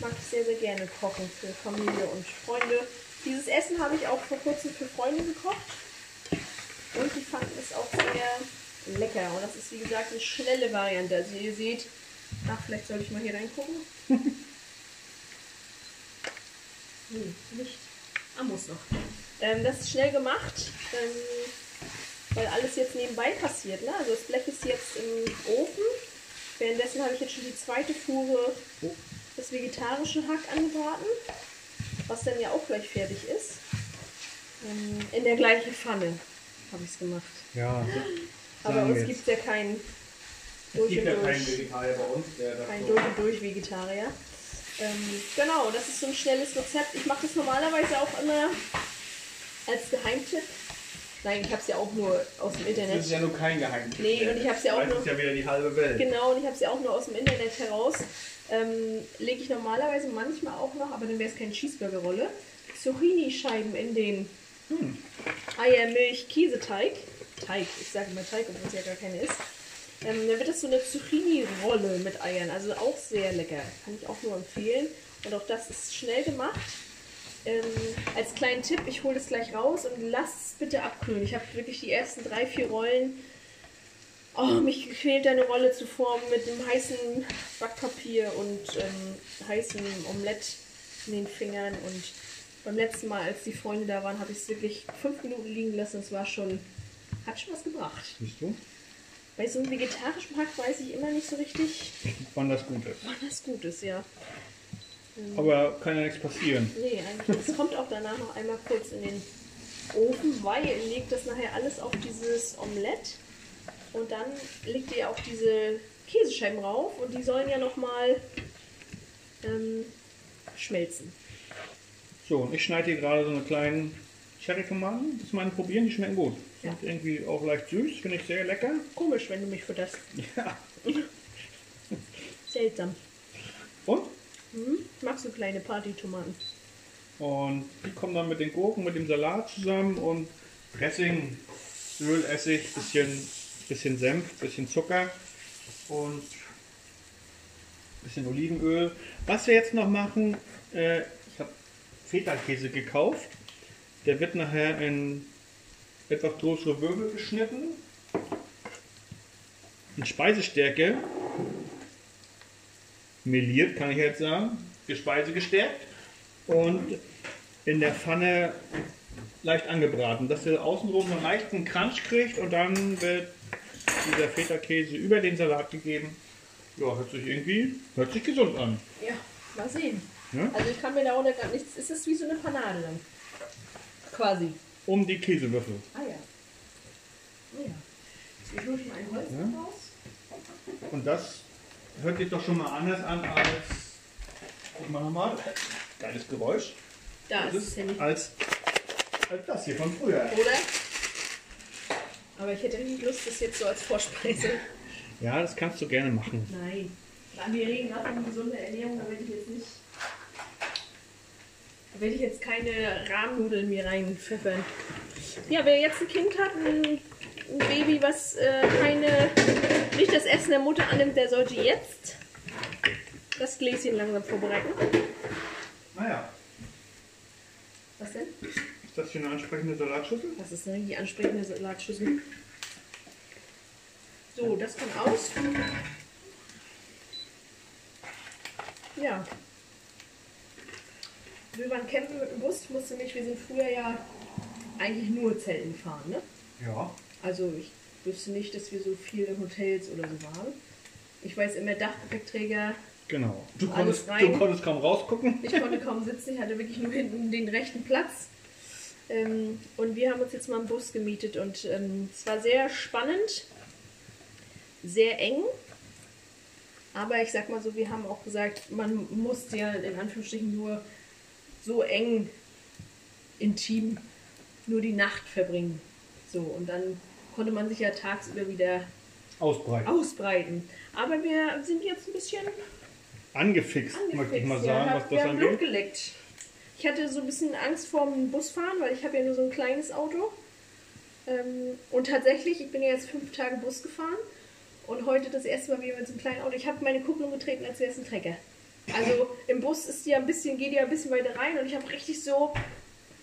[SPEAKER 1] mag ich sehr, sehr gerne kochen für Familie und Freunde. Dieses Essen habe ich auch vor kurzem für Freunde gekocht. Und die fanden es auch sehr lecker. Und das ist wie gesagt eine schnelle Variante. Also ihr seht, ach, vielleicht soll ich mal hier reingucken. nee, nicht. Ah, muss noch. Ähm, das ist schnell gemacht, ähm, weil alles jetzt nebenbei passiert. Ne? Also das Blech ist jetzt im Ofen. Währenddessen habe ich jetzt schon die zweite Fuhre das vegetarische Hack angebraten, was dann ja auch gleich fertig ist. Ähm, in der gleichen Pfanne habe ich es gemacht.
[SPEAKER 2] Ja,
[SPEAKER 1] Aber uns gibt es ja keinen
[SPEAKER 2] es
[SPEAKER 1] durch
[SPEAKER 2] gibt
[SPEAKER 1] und
[SPEAKER 2] ja keinen
[SPEAKER 1] durch,
[SPEAKER 2] Vegetarier bei uns, das
[SPEAKER 1] kein durch und durch Vegetarier. Ähm, genau, das ist so ein schnelles Rezept. Ich mache das normalerweise auch immer als Geheimtipp. Nein, ich habe es ja auch nur aus dem
[SPEAKER 2] Das
[SPEAKER 1] Internet.
[SPEAKER 2] ist ja nur kein Geheimnis.
[SPEAKER 1] Nee, und ich hab's ja auch
[SPEAKER 2] Das
[SPEAKER 1] nur-
[SPEAKER 2] ist ja wieder die halbe Welt.
[SPEAKER 1] Genau, und ich habe es ja auch nur aus dem Internet heraus. Ähm, lege ich normalerweise manchmal auch noch, aber dann wäre es keine Cheeseburger-Rolle. Zucchini-Scheiben in den Eier, Milch, Käseteig. Teig, ich sage immer Teig, obwohl es ja gar keine ist. Ähm, dann wird das so eine Zucchini-Rolle mit Eiern, also auch sehr lecker. Kann ich auch nur empfehlen. Und auch das ist schnell gemacht. Ähm, als kleinen Tipp, ich hole es gleich raus und lasst es bitte abkühlen. Ich habe wirklich die ersten drei, vier Rollen Oh, mich quält eine Rolle zu formen mit dem heißen Backpapier und ähm, heißem Omelett in den Fingern. Und beim letzten Mal, als die Freunde da waren, habe ich es wirklich fünf Minuten liegen lassen. Es war schon, hat schon was gebracht.
[SPEAKER 2] Siehst du,
[SPEAKER 1] Bei so einem vegetarischen Hack weiß ich immer nicht so richtig,
[SPEAKER 2] wann das gut ist.
[SPEAKER 1] wann das gut ist, ja.
[SPEAKER 2] Aber kann ja nichts passieren.
[SPEAKER 1] Nee, eigentlich. Es kommt auch danach noch einmal kurz in den Ofen, weil ihr legt das nachher alles auf dieses Omelett und dann legt ihr auch diese Käsescheiben rauf und die sollen ja nochmal ähm, schmelzen.
[SPEAKER 2] So, und ich schneide hier gerade so eine kleinen Cherry-Tomaten. Das mal probieren, die schmecken gut. Sind irgendwie auch leicht süß, finde ich sehr lecker.
[SPEAKER 1] Komisch, wenn du mich für das
[SPEAKER 2] Ja.
[SPEAKER 1] seltsam.
[SPEAKER 2] Und?
[SPEAKER 1] Hm? Magst du kleine Partytomaten?
[SPEAKER 2] Und die kommen dann mit den Gurken, mit dem Salat zusammen und Dressing, Öl, Essig, bisschen, bisschen Senf, bisschen Zucker und bisschen Olivenöl. Was wir jetzt noch machen, äh, ich habe Feta-Käse gekauft. Der wird nachher in etwas größere Würfel geschnitten. In Speisestärke meliert, kann ich jetzt sagen. Für Speise gestärkt. Und in der Pfanne leicht angebraten, dass er außenrum einen leichten Crunch kriegt und dann wird dieser Feta-Käse über den Salat gegeben. Ja, hört sich irgendwie, hört sich gesund an.
[SPEAKER 1] Ja, mal sehen.
[SPEAKER 2] Ja?
[SPEAKER 1] Also ich kann mir da auch gar nichts. Ist es wie so eine Panade dann? Quasi.
[SPEAKER 2] Um die Käsewürfel.
[SPEAKER 1] Ah ja. Ah ja. Ich hole schon ein Holz
[SPEAKER 2] Ja.
[SPEAKER 1] raus.
[SPEAKER 2] Und das hört sich doch schon mal anders an als. Guck mal nochmal. Geiles Geräusch.
[SPEAKER 1] Da
[SPEAKER 2] Das
[SPEAKER 1] ist es
[SPEAKER 2] ist
[SPEAKER 1] ja nicht.
[SPEAKER 2] als, als das hier von früher.
[SPEAKER 1] Oder? Aber ich hätte nicht Lust, das jetzt so als Vorspeise.
[SPEAKER 2] Ja, das kannst du gerne machen.
[SPEAKER 1] Nein. Wir reden gerade um gesunde Ernährung, da werde ich jetzt nicht. Da werde ich jetzt keine Rahmnudeln mir reinpfeffern. Ja, wer jetzt ein Kind hat, ein, ein Baby, was äh, keine, nicht das Essen der Mutter annimmt, der sollte jetzt das Gläschen langsam vorbereiten.
[SPEAKER 2] Naja,
[SPEAKER 1] Was denn?
[SPEAKER 2] Ist das hier eine ansprechende Salatschüssel?
[SPEAKER 1] Das ist eine richtig ansprechende Salatschüssel. So, das kann aus. Ja. Wir waren campen mit dem Bus. Musste mich, wir sind früher ja eigentlich nur Zelten gefahren, ne?
[SPEAKER 2] Ja.
[SPEAKER 1] Also ich wüsste nicht, dass wir so viel in Hotels oder so waren. Ich weiß immer Dachgepäckträger.
[SPEAKER 2] Genau. Du konntest, du konntest kaum rausgucken.
[SPEAKER 1] Ich konnte kaum sitzen, ich hatte wirklich nur hinten den rechten Platz. Ähm, und wir haben uns jetzt mal einen Bus gemietet und ähm, es war sehr spannend, sehr eng. Aber ich sag mal so, wir haben auch gesagt, man muss ja in Anführungsstrichen nur so eng, intim, nur die Nacht verbringen. So, und dann konnte man sich ja tagsüber wieder
[SPEAKER 2] Ausbreiten.
[SPEAKER 1] ausbreiten. Aber wir sind jetzt ein bisschen
[SPEAKER 2] Angefixt, möchte ich mal
[SPEAKER 1] Angefixt,
[SPEAKER 2] sagen,
[SPEAKER 1] ja.
[SPEAKER 2] was
[SPEAKER 1] wir
[SPEAKER 2] das
[SPEAKER 1] haben Blut
[SPEAKER 2] angeht.
[SPEAKER 1] geleckt. Ich hatte so ein bisschen Angst vorm Busfahren, weil ich habe ja nur so ein kleines Auto. Ähm, und tatsächlich, ich bin ja jetzt fünf Tage Bus gefahren und heute das erste Mal wieder mit so einem kleinen Auto. Ich habe meine Kupplung getreten, als wäre es ein Trecker. Also im Bus ist die ja ein bisschen, geht die ja ein bisschen weiter rein und ich habe richtig so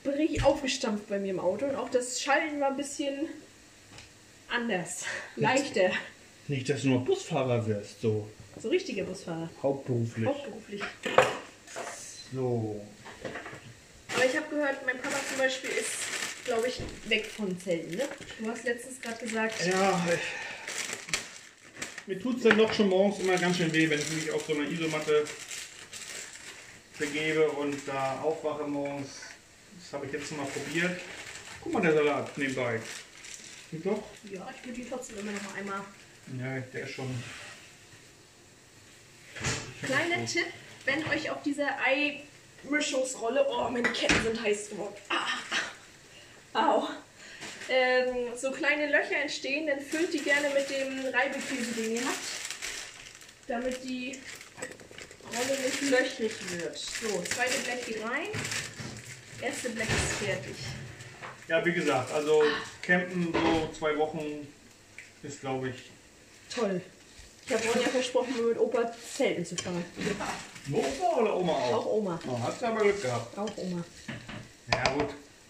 [SPEAKER 1] richtig aufgestampft bei mir im Auto und auch das Schalten war ein bisschen anders, leichter.
[SPEAKER 2] Nicht, dass du nur Busfahrer wirst, so
[SPEAKER 1] So richtige Busfahrer,
[SPEAKER 2] hauptberuflich.
[SPEAKER 1] hauptberuflich.
[SPEAKER 2] So.
[SPEAKER 1] Aber ich habe gehört, mein Papa zum Beispiel ist, glaube ich, weg von Zelten. Ne? Du hast letztens gerade gesagt,
[SPEAKER 2] Ja, ich, mir tut es dann doch schon morgens immer ganz schön weh, wenn ich mich auf so einer Isomatte begebe und da aufwache morgens. Das habe ich jetzt mal probiert. Guck mal, der Salat nebenbei. Und doch?
[SPEAKER 1] Ja, ich würde die trotzdem immer noch einmal.
[SPEAKER 2] Ja, der ist schon.
[SPEAKER 1] Kleiner Tipp, wenn euch auf dieser Ei-Mischungsrolle. Oh, meine Ketten sind heiß geworden. Ah, ah. Au. Ähm, so kleine Löcher entstehen, dann füllt die gerne mit dem Reibekäse, den ihr habt. Damit die Rolle nicht löchrig wird. So, zweite Blech geht rein. Erste Blech ist fertig.
[SPEAKER 2] Ja, wie gesagt, also campen so zwei Wochen ist, glaube ich.
[SPEAKER 1] Toll. Ich habe Ronja versprochen, mit Opa Zelten zu fahren.
[SPEAKER 2] Nur Opa oder Oma auch?
[SPEAKER 1] Auch Oma.
[SPEAKER 2] Oh, hast du aber Glück gehabt.
[SPEAKER 1] Auch Oma.
[SPEAKER 2] Ja, gut.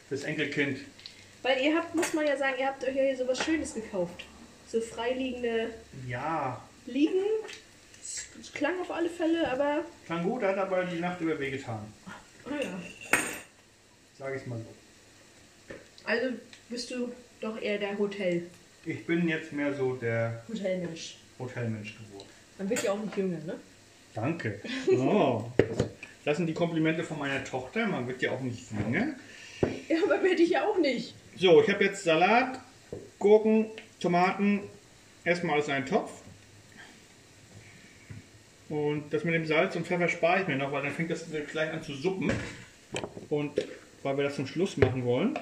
[SPEAKER 2] Das Enkelkind.
[SPEAKER 1] Weil ihr habt, muss man ja sagen, ihr habt euch ja hier sowas Schönes gekauft. So freiliegende
[SPEAKER 2] Ja,
[SPEAKER 1] Liegen. Es es klang auf alle Fälle, aber.
[SPEAKER 2] klang gut, hat aber die Nacht über wehgetan.
[SPEAKER 1] Ah ja.
[SPEAKER 2] Sag ich mal so.
[SPEAKER 1] Also bist du doch eher der Hotel.
[SPEAKER 2] Ich bin jetzt mehr so der
[SPEAKER 1] Hotelmensch.
[SPEAKER 2] Hotelmensch geworden.
[SPEAKER 1] Man wird ja auch nicht jünger, ne?
[SPEAKER 2] Danke. Oh, das, sind die Komplimente von meiner Tochter. Man wird ja auch nicht jünger.
[SPEAKER 1] Ja, aber werde ich ja auch nicht.
[SPEAKER 2] So, ich habe jetzt Salat, Gurken, Tomaten, erstmal alles in einen Topf. Und das mit dem Salz und Pfeffer spare ich mir noch, weil dann fängt das gleich an zu suppen. Und weil wir das zum Schluss machen wollen,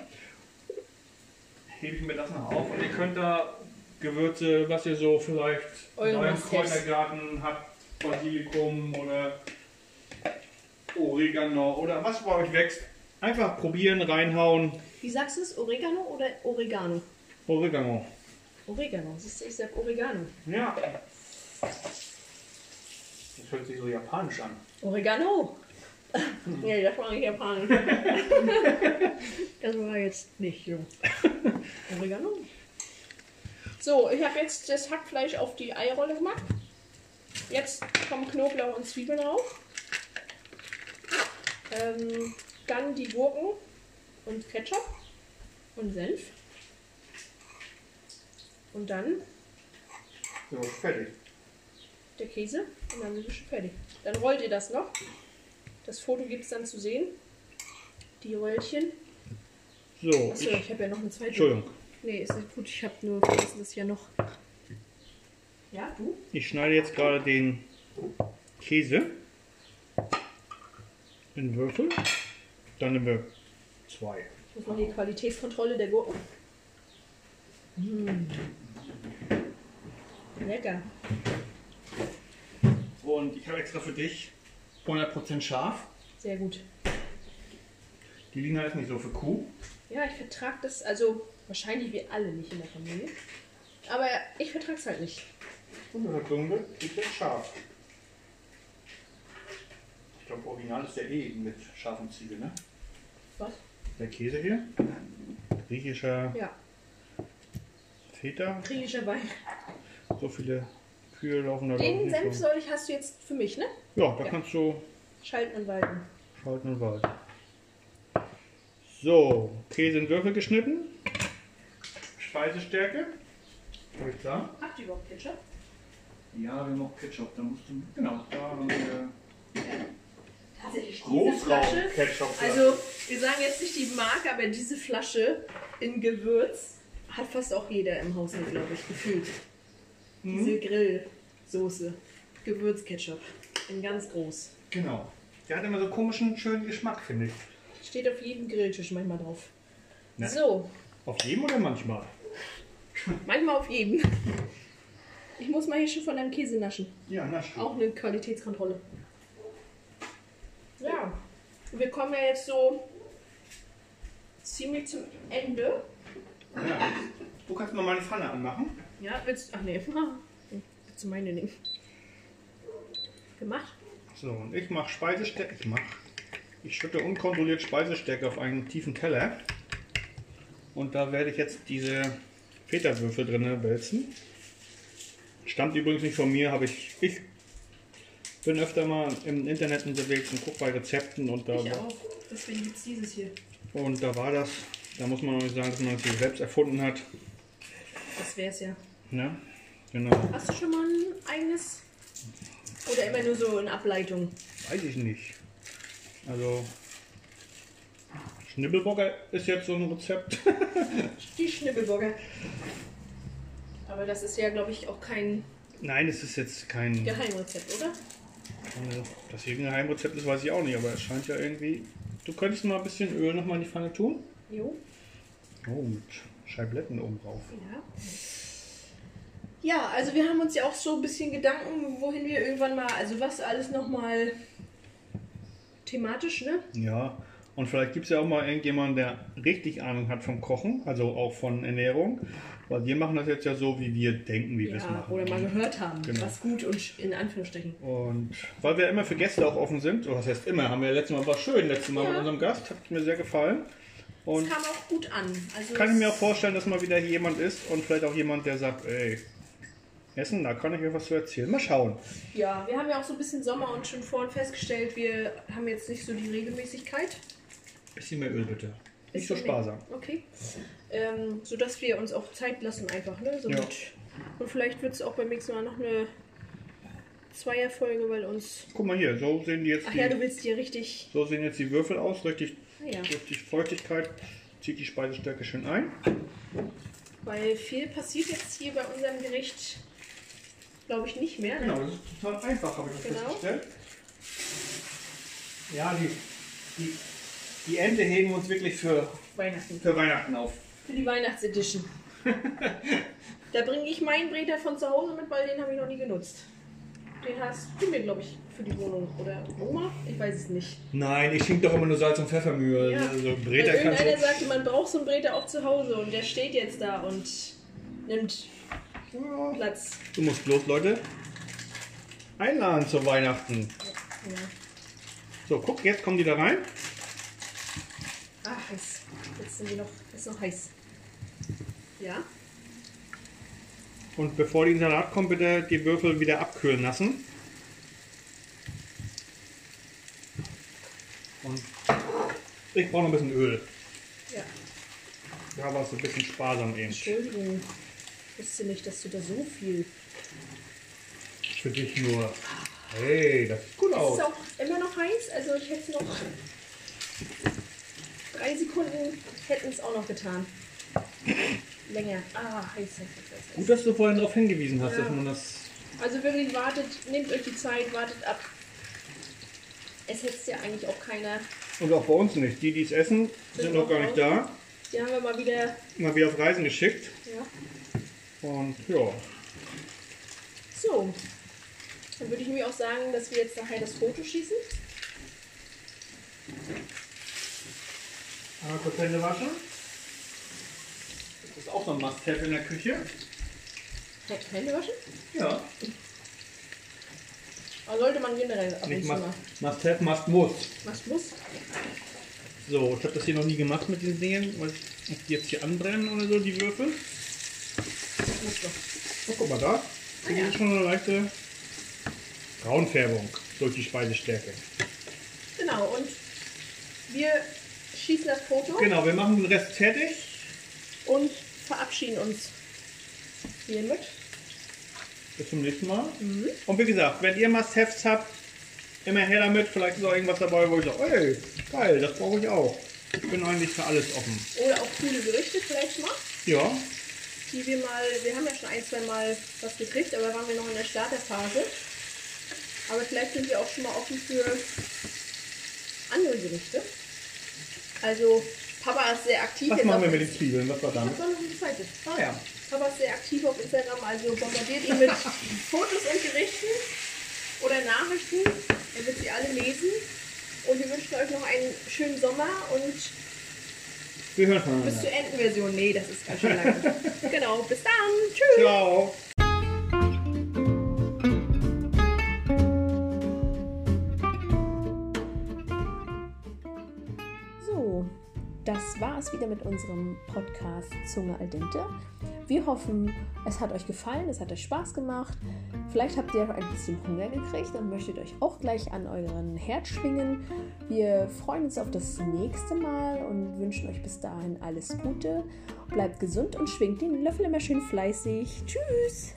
[SPEAKER 2] hebe ich mir das noch auf. Und ihr könnt da Gewürze, was ihr so vielleicht in eurem. Kräutergarten habt, Basilikum oder Oregano oder was bei euch wächst, einfach probieren, reinhauen.
[SPEAKER 1] Wie sagst du es? Oregano oder Oregano?
[SPEAKER 2] Oregano.
[SPEAKER 1] Oregano. Siehst du, ich sag Oregano.
[SPEAKER 2] Ja. Das hört sich so japanisch an.
[SPEAKER 1] Oregano! ja, das war nicht japanisch. das war jetzt nicht so. Oregano. So, ich habe jetzt das Hackfleisch auf die Eirolle gemacht. Jetzt kommen Knoblauch und Zwiebeln drauf. Ähm, dann die Gurken und Ketchup und Senf. Und dann
[SPEAKER 2] So, fertig.
[SPEAKER 1] der Käse und dann sind wir schon fertig. Dann rollt ihr das noch. Das Foto gibt es dann zu sehen. Die Röllchen.
[SPEAKER 2] So,
[SPEAKER 1] Achso,
[SPEAKER 2] ich,
[SPEAKER 1] ich habe ja noch eine zweite.
[SPEAKER 2] Entschuldigung.
[SPEAKER 1] Nee, ist nicht gut. Ich habe nur vergessen, dass ja noch. Ja, du?
[SPEAKER 2] Ich schneide jetzt gerade den Käse in Würfel. Dann nehmen wir zwei.
[SPEAKER 1] Ich muss noch die Qualitätskontrolle der Gurken. Mm. Lecker.
[SPEAKER 2] Und ich habe extra für dich 100% scharf.
[SPEAKER 1] Sehr gut.
[SPEAKER 2] Die Lina ist nicht so für Kuh.
[SPEAKER 1] Ja, ich vertrage das, also wahrscheinlich wir alle nicht in der Familie. Aber ich vertrage es halt nicht.
[SPEAKER 2] Und der Dunkel ist jetzt scharf. Ich glaube, original ist der eh mit scharfen Zwiebeln, ne?
[SPEAKER 1] Was?
[SPEAKER 2] Der Käse hier. Griechischer
[SPEAKER 1] Ja,
[SPEAKER 2] Feta.
[SPEAKER 1] griechischer Wein.
[SPEAKER 2] So viele Kühe laufen da
[SPEAKER 1] Den Senf soll ich, hast du jetzt für mich, ne?
[SPEAKER 2] Ja, da
[SPEAKER 1] Ja.
[SPEAKER 2] kannst du
[SPEAKER 1] Schalten und walten.
[SPEAKER 2] schalten und walten. So, Käse in Würfel geschnitten. Speisestärke. Habe ich da?
[SPEAKER 1] Habt ihr überhaupt Ketchup?
[SPEAKER 2] Ja, wir haben auch Ketchup. Da musst du. Genau, da haben wir
[SPEAKER 1] Tatsächlich diese Flasche.
[SPEAKER 2] Ketchup.
[SPEAKER 1] Also, wir sagen jetzt nicht die Marke, aber diese Flasche in Gewürz hat fast auch jeder im Haushalt, glaube ich, gefühlt. Diese Grillsoße. Gewürzketchup. In ganz groß.
[SPEAKER 2] Genau. Der hat immer so komischen, schönen Geschmack, finde ich.
[SPEAKER 1] Steht auf jedem Grilltisch manchmal drauf.
[SPEAKER 2] Ne?
[SPEAKER 1] So,
[SPEAKER 2] Auf jedem oder manchmal?
[SPEAKER 1] manchmal auf jedem. Ich muss mal hier schon von deinem Käse naschen.
[SPEAKER 2] Ja, na stimmt.
[SPEAKER 1] Auch eine Qualitätskontrolle. Ja, wir kommen ja jetzt so ziemlich zum Ende.
[SPEAKER 2] Ja. Du kannst mal meine Pfanne anmachen.
[SPEAKER 1] Ja, willst du. Ach nee, willst du meine nehmen? Gemacht?
[SPEAKER 2] So, und ich mache Speisestärke. Ich mache. Ich schütte unkontrolliert Speisestärke auf einen tiefen Teller. Und da werde ich jetzt diese Feta-Würfel drin wälzen. Stammt übrigens nicht von mir, habe ich. Ich bin öfter mal im Internet unterwegs und gucke bei Rezepten und da,
[SPEAKER 1] Ich auch. Deswegen gibt es dieses hier.
[SPEAKER 2] und da war das. Da muss man auch nicht sagen, dass man es hier selbst erfunden hat.
[SPEAKER 1] Das wär's ja.
[SPEAKER 2] Ne? Genau.
[SPEAKER 1] Hast du schon mal ein eigenes? Oder immer nur so in Ableitung?
[SPEAKER 2] Weiß ich nicht. Also Schnibbelburger ist jetzt so ein Rezept.
[SPEAKER 1] Die Schnibbelburger. Aber das ist ja, glaube ich, auch kein
[SPEAKER 2] Nein, es ist jetzt kein.
[SPEAKER 1] Geheimrezept, oder?
[SPEAKER 2] Äh, Dass hier ein Geheimrezept ist, weiß ich auch nicht, aber es scheint ja irgendwie. Du könntest mal ein bisschen Öl nochmal in die Pfanne tun.
[SPEAKER 1] Jo.
[SPEAKER 2] Oh, mit Scheibletten oben drauf.
[SPEAKER 1] Ja. Ja, also wir haben uns ja auch so ein bisschen Gedanken, wohin wir irgendwann mal, also was alles nochmal thematisch, ne?
[SPEAKER 2] Ja, und vielleicht gibt es ja auch mal irgendjemanden, der richtig Ahnung hat vom Kochen, also auch von Ernährung. Weil wir machen das jetzt ja so, wie wir denken, wie wir es
[SPEAKER 1] Ja,
[SPEAKER 2] machen.
[SPEAKER 1] oder mal gehört haben,
[SPEAKER 2] Genau.
[SPEAKER 1] was gut und in Anführungsstrichen.
[SPEAKER 2] Und weil wir immer für Gäste auch offen sind, oder was heißt immer, haben wir letztes Mal, war schön, letztes Mal
[SPEAKER 1] Ja.
[SPEAKER 2] mit unserem Gast, hat mir sehr gefallen. Und
[SPEAKER 1] Es kam auch gut an. Also
[SPEAKER 2] kann ich mir auch vorstellen, dass mal wieder hier jemand ist und vielleicht auch jemand, der sagt, ey, Essen, da kann ich mir was zu erzählen. Mal schauen.
[SPEAKER 1] Ja, wir haben ja auch so ein bisschen Sommer und schon vorhin festgestellt, wir haben jetzt nicht so die Regelmäßigkeit.
[SPEAKER 2] Bisschen mehr Öl bitte. Nicht so sparsam.
[SPEAKER 1] Okay. Ähm, sodass wir uns auch Zeit lassen einfach, ne? So
[SPEAKER 2] Ja.
[SPEAKER 1] mit, und vielleicht wird es auch beim nächsten Mal noch eine Zweierfolge, weil uns...
[SPEAKER 2] Guck mal hier, so sehen die jetzt
[SPEAKER 1] Ach
[SPEAKER 2] die,
[SPEAKER 1] ja, du willst dir richtig...
[SPEAKER 2] so sehen jetzt die Würfel aus, richtig,
[SPEAKER 1] Ah ja,
[SPEAKER 2] richtig Feuchtigkeit. Zieht die Speisestärke schön ein.
[SPEAKER 1] weil viel passiert jetzt hier bei unserem Gericht, glaube ich, nicht mehr. Ne?
[SPEAKER 2] Genau, das ist total einfach, habe ich das
[SPEAKER 1] Genau.
[SPEAKER 2] festgestellt. Ja, die, die, die Ente heben wir uns wirklich für,
[SPEAKER 1] Weihnachten.
[SPEAKER 2] für Weihnachten auf.
[SPEAKER 1] Für die Weihnachtsedition. da bringe ich meinen Breter von zu Hause mit, weil den habe ich noch nie genutzt. Den hast du mir, glaube ich, für die Wohnung. Oder Oma? Ich weiß es nicht.
[SPEAKER 2] Nein, ich schenke doch immer nur Salz und Pfeffermühle.
[SPEAKER 1] Ja.
[SPEAKER 2] Also
[SPEAKER 1] Weil
[SPEAKER 2] Breter kannst
[SPEAKER 1] irgendeiner
[SPEAKER 2] du.
[SPEAKER 1] sagte, man braucht so einen Breter auch zu Hause und der steht jetzt da und nimmt
[SPEAKER 2] Ja,
[SPEAKER 1] Platz.
[SPEAKER 2] du musst bloß Leute einladen zu Weihnachten.
[SPEAKER 1] Ja.
[SPEAKER 2] So, guck, jetzt kommen die da rein.
[SPEAKER 1] Ah, heiß. Jetzt sind die noch, ist noch heiß. Ja?
[SPEAKER 2] Und bevor die in den Salat kommen, bitte die Würfel wieder abkühlen lassen. Und ich brauche noch ein bisschen Öl.
[SPEAKER 1] Ja.
[SPEAKER 2] Da war es ein bisschen sparsam eben.
[SPEAKER 1] Entschuldigung. Ich wusste nicht, dass du da so viel.
[SPEAKER 2] Für dich nur. Hey, das sieht gut
[SPEAKER 1] Es
[SPEAKER 2] aus.
[SPEAKER 1] ist auch immer noch heiß, also ich hätte noch. Drei Sekunden hätten es auch noch getan. Länger. Ah, heiß, heiß, heiß.
[SPEAKER 2] Gut, dass du vorhin darauf hingewiesen hast,
[SPEAKER 1] Ja.
[SPEAKER 2] dass man das.
[SPEAKER 1] Also wirklich wartet, nehmt euch die Zeit, wartet ab. Es hetzt ja eigentlich auch keiner.
[SPEAKER 2] Und auch bei uns nicht. Die, die es essen, sind
[SPEAKER 1] Sind
[SPEAKER 2] noch gar nicht da.
[SPEAKER 1] Die haben wir mal wieder.
[SPEAKER 2] Mal wieder auf Reisen geschickt.
[SPEAKER 1] Ja.
[SPEAKER 2] Und ja.
[SPEAKER 1] So. Dann würde ich mir auch sagen, dass wir jetzt nachher das Foto schießen.
[SPEAKER 2] Einmal kurz Hände waschen. Das ist auch so ein Must-Have in der Küche.
[SPEAKER 1] Hä- Hände waschen?
[SPEAKER 2] Ja.
[SPEAKER 1] Aber sollte man generell ab und
[SPEAKER 2] Nicht
[SPEAKER 1] zu
[SPEAKER 2] must,
[SPEAKER 1] mal.
[SPEAKER 2] must-Have, must-muss.
[SPEAKER 1] Was muss?
[SPEAKER 2] So, ich habe das hier noch nie gemacht mit diesen Dingen, weil ich ob die jetzt hier anbrennen oder so, die Würfel.
[SPEAKER 1] Muss doch.
[SPEAKER 2] Oh, guck mal da. Hier
[SPEAKER 1] Ah, ja.
[SPEAKER 2] ist schon eine leichte Braunfärbung durch die Speisestärke.
[SPEAKER 1] Genau, und wir schießen das Foto
[SPEAKER 2] Genau, wir machen den Rest fertig.
[SPEAKER 1] und verabschieden uns hiermit.
[SPEAKER 2] Bis zum nächsten Mal.
[SPEAKER 1] Mhm.
[SPEAKER 2] Und wie gesagt, wenn ihr Must-Haves habt, immer her damit. Vielleicht ist auch irgendwas dabei, wo ich sage, ey, geil, das brauche ich auch. Ich bin eigentlich für alles offen.
[SPEAKER 1] Oder auch coole Gerichte vielleicht mal,
[SPEAKER 2] Ja,
[SPEAKER 1] die wir mal, wir haben ja schon ein, zwei Mal was gekriegt, aber waren wir noch in der Starterphase. Aber vielleicht sind wir auch schon mal offen für andere Gerichte. Also Papa ist sehr aktiv.
[SPEAKER 2] was machen wir
[SPEAKER 1] auf-
[SPEAKER 2] mit den Zwiebeln? Was war damit?
[SPEAKER 1] hab doch noch eine zweite.
[SPEAKER 2] Ah ja.
[SPEAKER 1] Papa ist sehr aktiv auf Instagram, also bombardiert ihn mit Fotos und Gerichten oder Nachrichten. Er wird sie alle lesen. Und wir wünschen euch noch einen schönen Sommer und bis zur Entenversion. Nee, das ist ganz schön lange. genau, bis dann. Tschüss.
[SPEAKER 2] Ciao.
[SPEAKER 1] Das war es wieder mit unserem Podcast Zunge al dente. Wir hoffen, es hat euch gefallen, es hat euch Spaß gemacht. Vielleicht habt ihr ein bisschen Hunger gekriegt und möchtet euch auch gleich an euren Herd schwingen. Wir freuen uns auf das nächste Mal und wünschen euch bis dahin alles Gute. Bleibt gesund und schwingt den Löffel immer schön fleißig. Tschüss!